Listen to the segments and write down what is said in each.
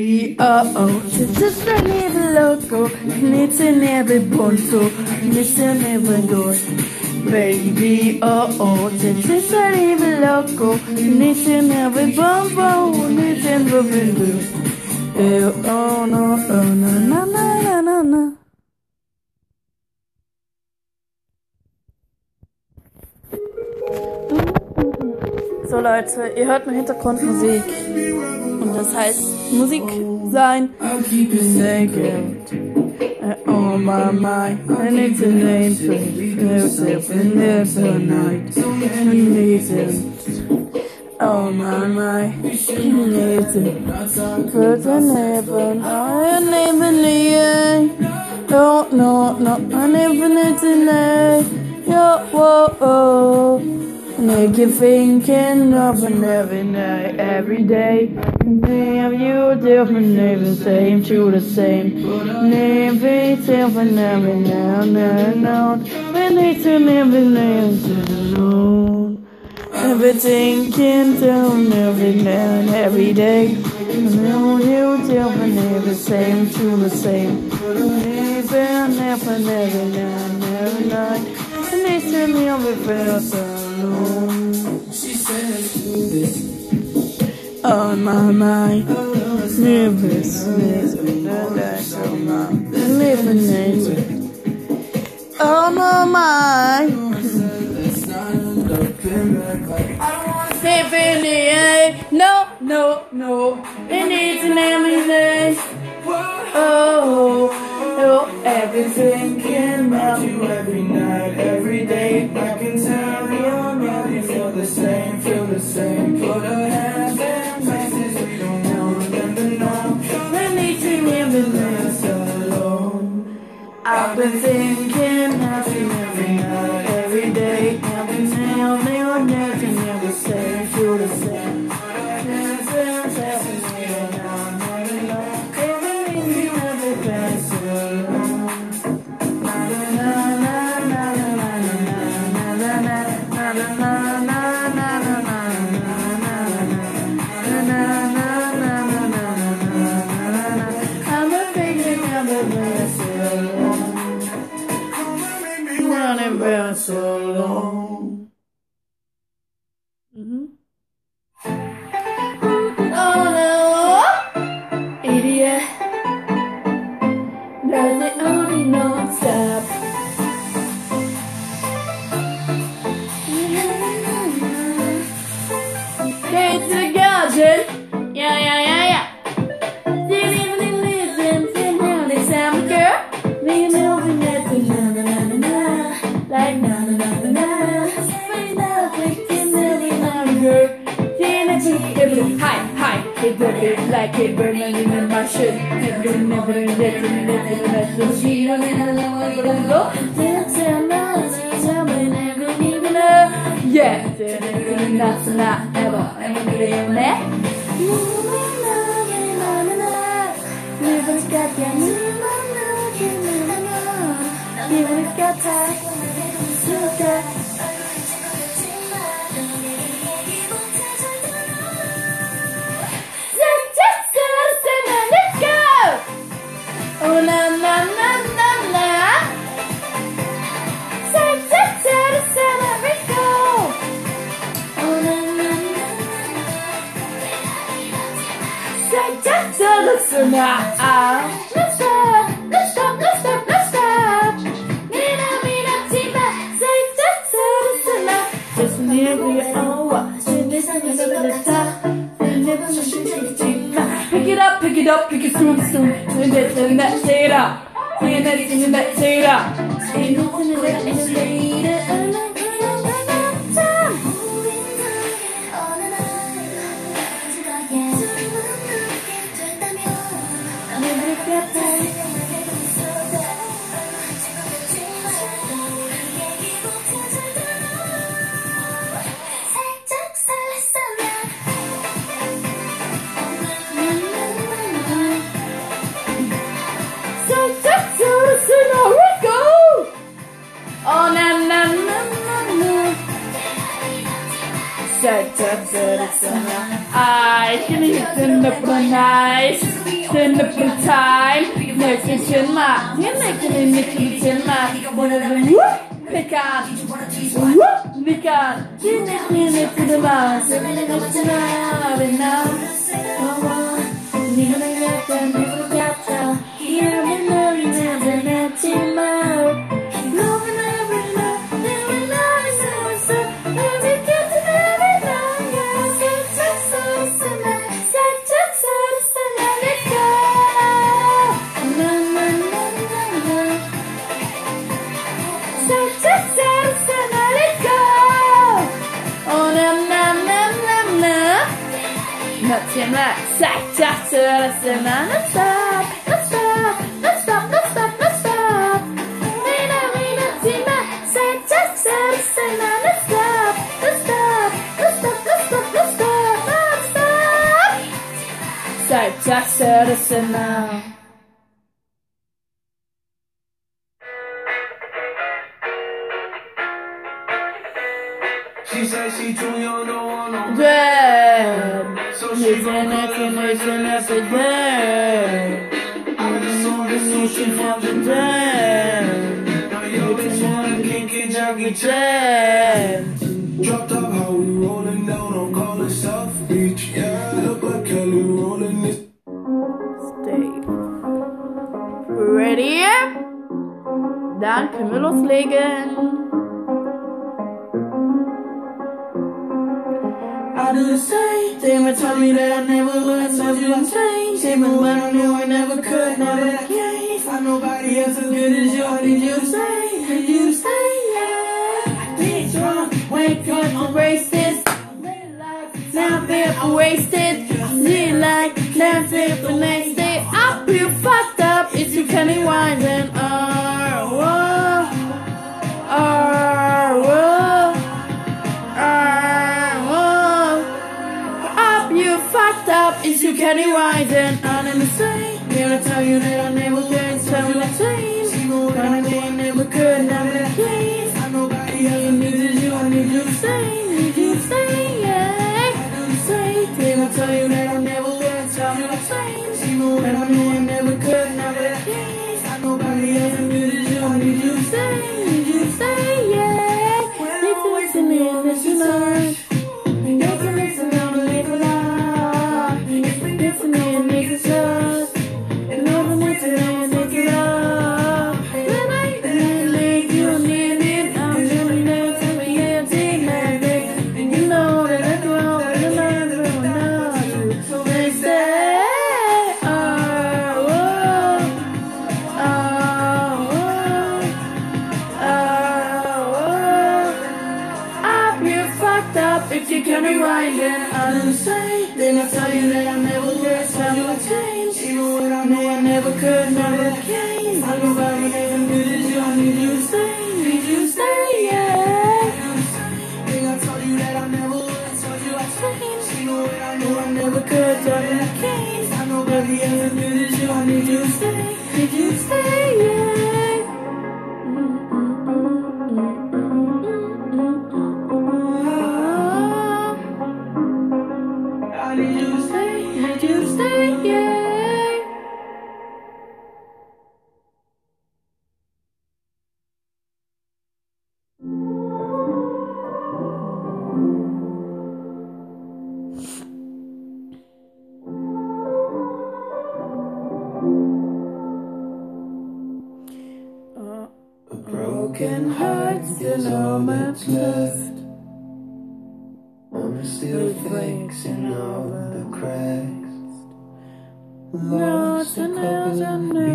Oh oh, just a little loco, it's in every poncho, it's in every door. Baby, oh oh, just a little loco, it's in every bonbon, it's in every door. Oh, eh, oh no, oh no, no, no, no, no, no. So Leute, ihr hört nur Hintergrundmusik. Und das heißt Musik sein. Naked. Oh my mind, I need to name myself in the night. I need. Oh my mind, I need it. But I never, I never need No, no, no, I never need to know. Yo, whoa, oh. Make you thinking of an every night, every day. Name you different, name the same, to the same. Name be different every now and then. We need to live in names alone. Everything can down every now and every day. Name you different, name the same, to the same. Name different every now and every night. We need to live with she says this on my mind. Nervousness, that's on my living on my mind. Step in the air. No, no, no. It needs an ambulance. Oh, oh, everything can melt you every night, not stop. Like it burning in my shit. Never, never, never, never, never, never, she don't never go. Yeah, that's not ever, ever, never. Never got ya, never got time, now, let's stop, let's stop, let's stop, let's stop. Mina, mina, tima, say, just, just, just, just near the hour. Pick it up, pick it up, pick it soon, soon. And that, and that, say it out. Say that, say that, say it out. Say nothing, and later. I can eat in the nice, in the time. Ma, you make it in the kitchen ma. One of them, whoop, pick on, whoop, pick make me in it to the mouse, then it's now, and now. Nothing like sack, sack, sack, sack, let's stop, let's stop, let's stop, let's stop, let's stop. Nina, Nina, Tina, sack, sack, She said she too young, don't want no Dead. So she It's an explanation of the dead. Explanation of the dead. Now yo, It's bitch, an wanna kick it, Jackie explanation Chan. dead. Dropped up how we rolling down on College South Beach. Yeah, look like Kelly rolling this. Stay. Ready? Dann können wir loslegen. I do the same. They would tell me that I never would, told you change. Even when I knew I never could, never that case. Find nobody else as good as you. I need you stay, need you to stay, yeah. Get drunk, wake up, erase this. Now they're wasted. See like now they're the next day. I feel fucked up. It's you Kenny Wines and uh, Wines and I'm in the same. Gonna tell you that I never could. Tell me you can. I didn't say, then I tell you that I never could, tell you I changed. Even when I know I never could, never came. I know I would never good as you, I need you to stay, need you to stay, yeah. Think I told you that I never would, told you I changed. Know what I know I never could, tell you I can't. I know baby I'm as good as you, I need you to stay, need you to stay, broken hearts still all that's left. I'm still flexing all the cracks. Lost a thousand pieces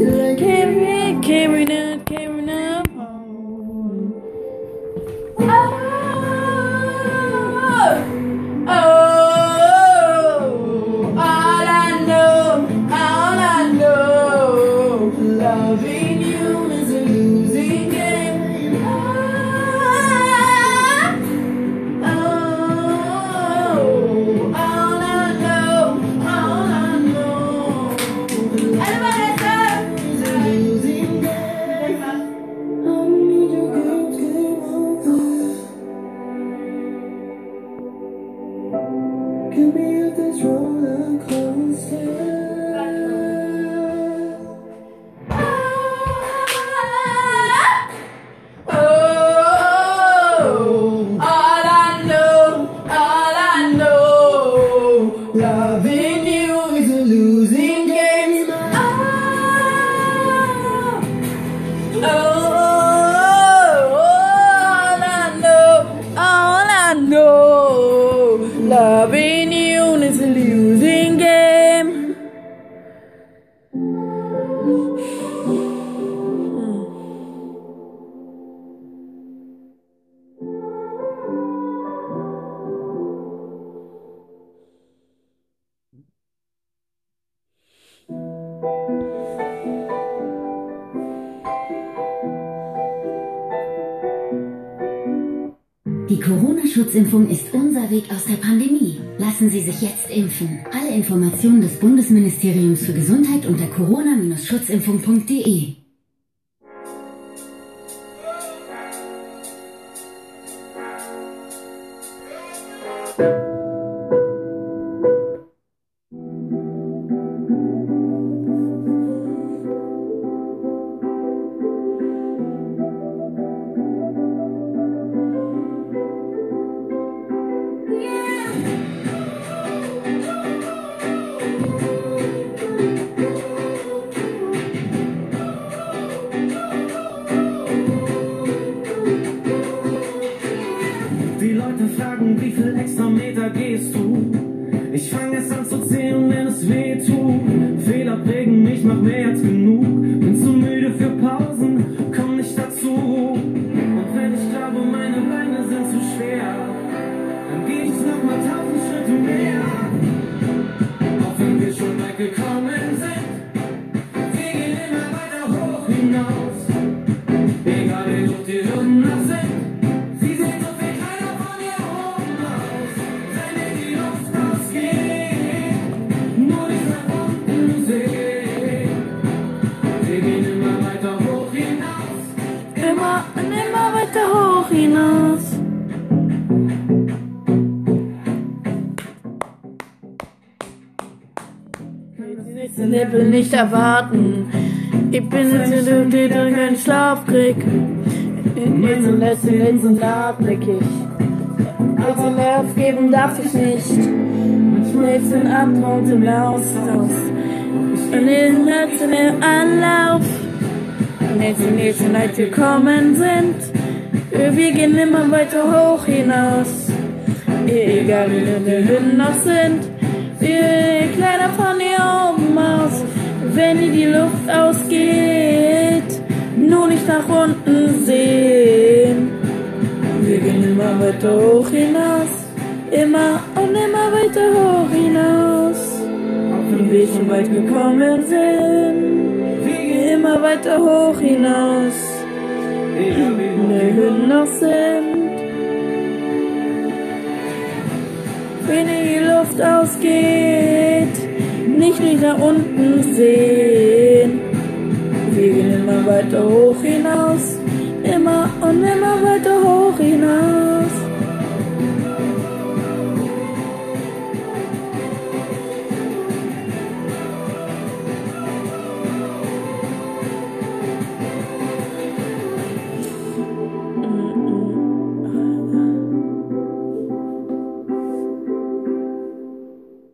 I carry up, know, Corona-Schutzimpfung ist unser Weg aus der Pandemie. Lassen Sie sich jetzt impfen. Alle Informationen des Bundesministeriums für Gesundheit unter corona-schutzimpfung.de. nicht erwarten. Ich bin in der der keinen Schlaf krieg. In den letzten letzten Tag blick ich. Also Nerv geben darf ich nicht. Nächsten Abgrund im aus. Und den letzten Anlauf. Nächste, nächste Nacht gekommen sind. Wir gehen immer weiter hoch hinaus. Egal wie wir noch sind. Wir kleiner von hier oben aus. Wenn dir die Luft ausgeht, nur nicht nach unten sehen. Wir gehen immer weiter hoch hinaus. Immer und immer weiter hoch hinaus. Auch wenn wir schon weit gekommen sind. Wir gehen immer weiter hoch hinaus. hoch Die Hütten noch sind. Wenn die Luft ausgeht, nicht nicht nach unten sehen. Wir gehen immer weiter hoch hinaus, immer und immer weiter hoch hinaus.